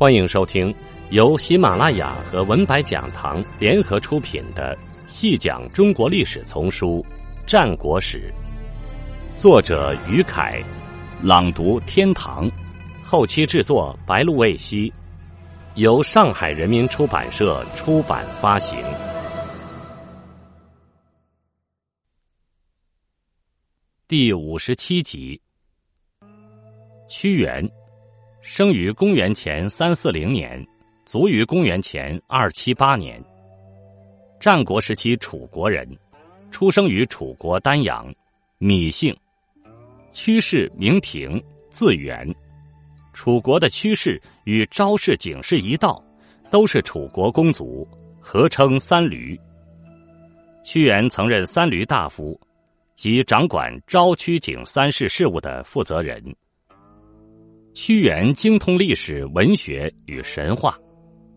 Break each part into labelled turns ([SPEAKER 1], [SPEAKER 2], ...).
[SPEAKER 1] 欢迎收听由喜马拉雅和文白讲堂联合出品的《细讲中国历史丛书·战国史》，作者于凯，朗读天堂，后期制作白露未晞，由上海人民出版社出版发行。第五十七集，屈原。生于公元前三四零年，卒于公元前二七八年。战国时期楚国人，出生于楚国丹阳，芈姓。屈氏名平，字元。楚国的屈氏与昭氏、景氏一道，都是楚国公族，合称三闾。屈原曾任三闾大夫，即掌管昭、屈、景三世事务的负责人。屈原精通历史、文学与神话，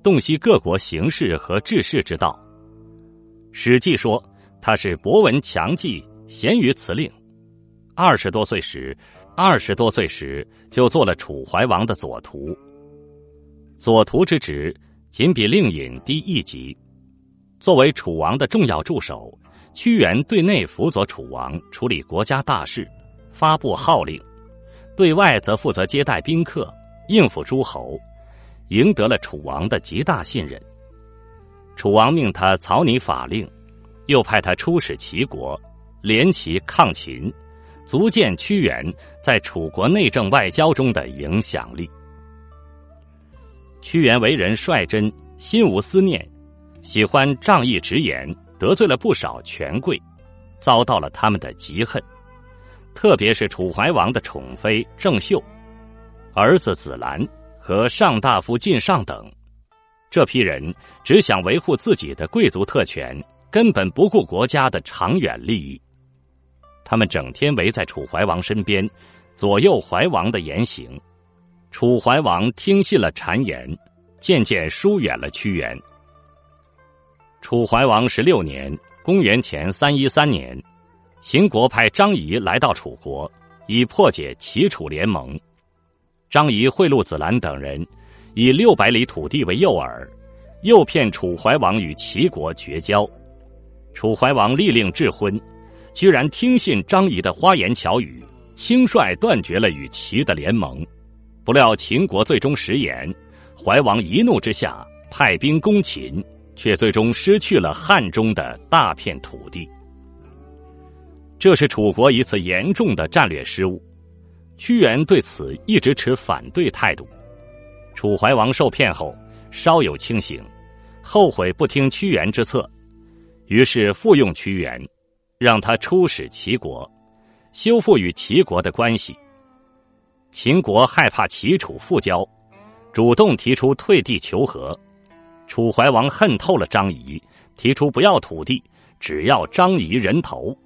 [SPEAKER 1] 洞悉各国形势和治世之道。《史记》说他是博闻强记，贤于辞令。二十多岁时，二十多岁时就做了楚怀王的左徒。左徒之职仅比令尹低一级。作为楚王的重要助手，屈原对内辅佐楚王处理国家大事，发布号令。对外则负责接待宾客、应付诸侯，赢得了楚王的极大信任。楚王命他草拟法令，又派他出使齐国，联齐抗秦，足见屈原在楚国内政外交中的影响力。屈原为人率真，心无私念，喜欢仗义直言，得罪了不少权贵，遭到了他们的嫉恨。特别是楚怀王的宠妃郑袖、儿子子兰和上大夫晋上等，这批人只想维护自己的贵族特权，根本不顾国家的长远利益。他们整天围在楚怀王身边，左右怀王的言行。楚怀王听信了谗言，渐渐疏远了屈原。楚怀王十六年（公元前三一三年）。秦国派张仪来到楚国，以破解齐楚联盟。张仪贿赂子兰等人，以六百里土地为诱饵，诱骗楚怀王与齐国绝交。楚怀王立令智昏，居然听信张仪的花言巧语，轻率断绝了与齐的联盟。不料秦国最终食言，怀王一怒之下派兵攻秦，却最终失去了汉中的大片土地。这是楚国一次严重的战略失误，屈原对此一直持反对态度。楚怀王受骗后稍有清醒，后悔不听屈原之策，于是复用屈原，让他出使齐国，修复与齐国的关系。秦国害怕齐楚复交，主动提出退地求和。楚怀王恨透了张仪，提出不要土地，只要张仪人头。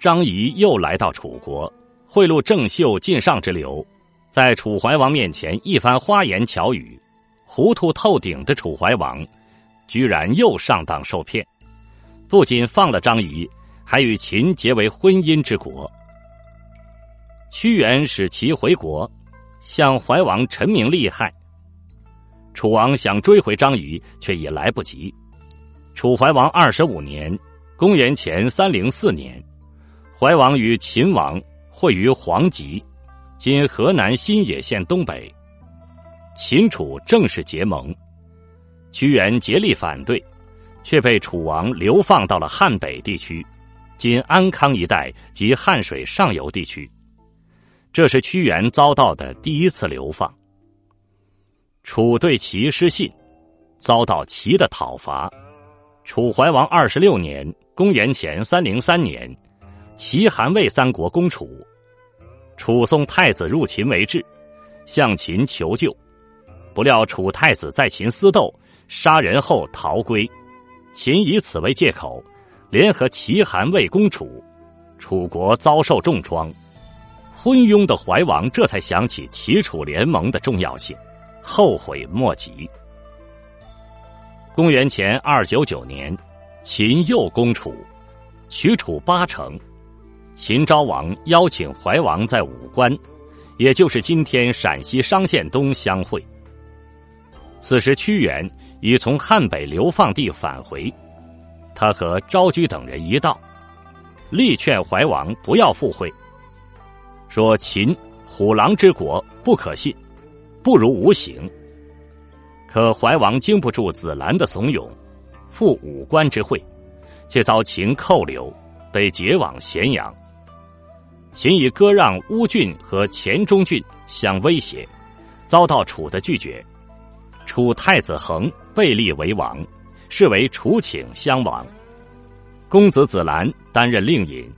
[SPEAKER 1] 张仪又来到楚国，贿赂郑袖、晋上之流，在楚怀王面前一番花言巧语，糊涂透顶的楚怀王，居然又上当受骗，不仅放了张仪，还与秦结为婚姻之国。屈原使其回国，向怀王陈明利害。楚王想追回张仪，却已来不及。楚怀王二十五年（公元前三零四年）。怀王与秦王会于黄棘，今河南新野县东北。秦楚正式结盟，屈原竭力反对，却被楚王流放到了汉北地区，今安康一带及汉水上游地区。这是屈原遭到的第一次流放。楚对齐失信，遭到齐的讨伐。楚怀王二十六年（公元前三零三年）。齐、韩、魏三国攻楚，楚送太子入秦为质，向秦求救。不料楚太子在秦私斗，杀人后逃归。秦以此为借口，联合齐、韩、魏攻楚，楚国遭受重创。昏庸的怀王这才想起齐楚联盟的重要性，后悔莫及。公元前二九九年，秦又攻楚，取楚八城。秦昭王邀请怀王在武关，也就是今天陕西商县东相会。此时屈原已从汉北流放地返回，他和昭居等人一道，力劝怀王不要赴会，说秦虎狼之国不可信，不如无行。可怀王经不住子兰的怂恿，赴武关之会，却遭秦扣留，被解往咸阳。秦以割让乌郡和黔中郡相威胁，遭到楚的拒绝。楚太子恒被立为王，是为楚顷襄王。公子子兰担任令尹。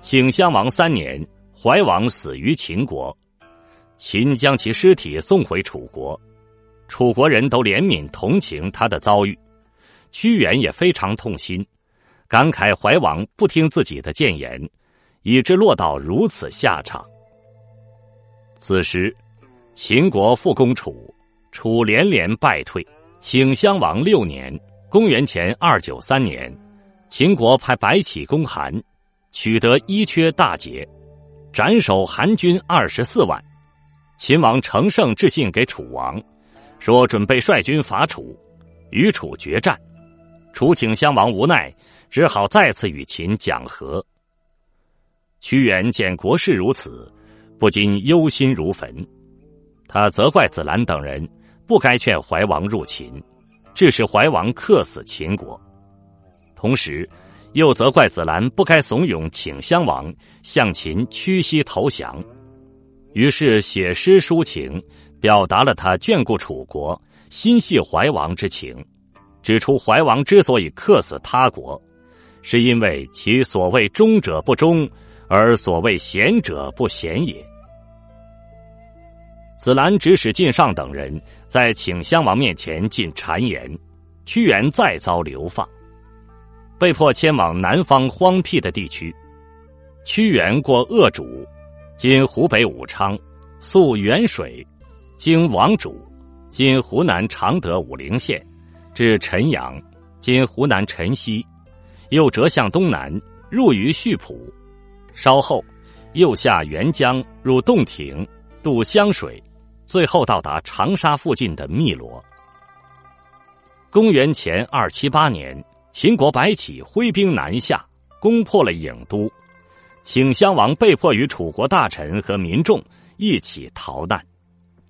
[SPEAKER 1] 顷襄王三年，怀王死于秦国，秦将其尸体送回楚国。楚国人都怜悯同情他的遭遇，屈原也非常痛心，感慨怀王不听自己的谏言，以致落到如此下场。此时，秦国复攻楚。楚连连败退，顷襄王六年（公元前二九三年），秦国派白起攻韩，取得伊阙大捷，斩首韩军二十四万。秦王乘胜致信给楚王，说准备率军伐楚，与楚决战。楚顷襄王无奈，只好再次与秦讲和。屈原见国事如此，不禁忧心如焚，他责怪子兰等人。不该劝怀王入秦，致使怀王克死秦国；同时，又责怪子兰不该怂恿请襄王向秦屈膝投降。于是写诗抒情，表达了他眷顾楚国、心系怀王之情，指出怀王之所以克死他国，是因为其所谓忠者不忠，而所谓贤者不贤也。子兰指使晋上等人在请襄王面前进谗言，屈原再遭流放，被迫迁往南方荒僻的地区。屈原过鄂主（今湖北武昌），溯沅水，经王主（今湖南常德武陵县），至陈阳（今湖南辰溪），又折向东南，入于溆浦，稍后又下沅江，入洞庭，渡湘水。最后到达长沙附近的汨罗。公元前二七八年，秦国白起挥兵南下，攻破了郢都，顷襄王被迫与楚国大臣和民众一起逃难，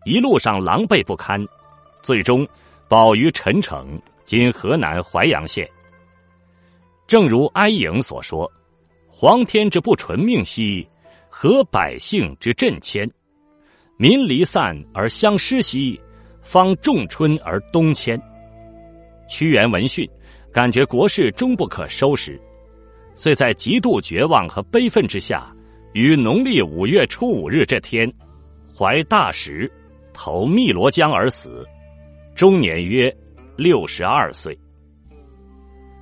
[SPEAKER 1] 一路上狼狈不堪，最终保于陈城（今河南淮阳县）。正如哀颖所说：“皇天之不纯命兮，何百姓之震迁？”民离散而相失兮，方仲春而东迁。屈原闻讯，感觉国事终不可收拾，遂在极度绝望和悲愤之下，于农历五月初五日这天，怀大石，投汨罗江而死，终年约六十二岁。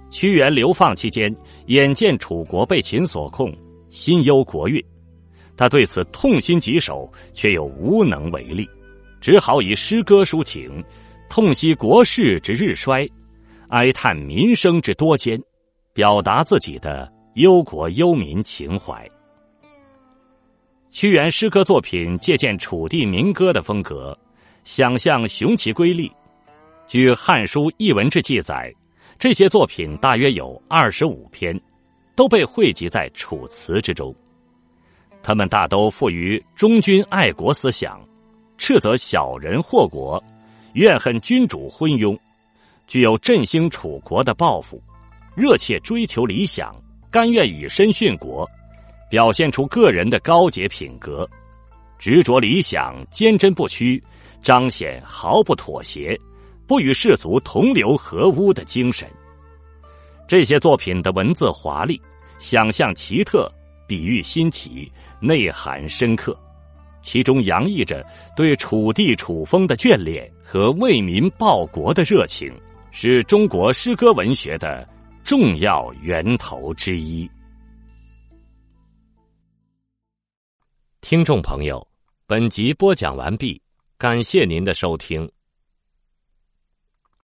[SPEAKER 1] 屈原流放期间，眼见楚国被秦所控，心忧国运。他对此痛心疾首，却又无能为力，只好以诗歌抒情，痛惜国事之日衰，哀叹民生之多艰，表达自己的忧国忧民情怀。屈原诗歌作品借鉴楚地民歌的风格，想象雄奇瑰丽。据《汉书艺文志》记载，这些作品大约有二十五篇，都被汇集在《楚辞》之中。他们大都富于忠君爱国思想，斥责小人祸国，怨恨君主昏庸，具有振兴楚国的抱负，热切追求理想，甘愿以身殉国，表现出个人的高洁品格，执着理想，坚贞不屈，彰显毫不妥协，不与世俗同流合污的精神。这些作品的文字华丽，想象奇特，比喻新奇。内涵深刻，其中洋溢着对楚地楚风的眷恋和为民报国的热情，是中国诗歌文学的重要源头之一。听众朋友，本集播讲完毕，感谢您的收听。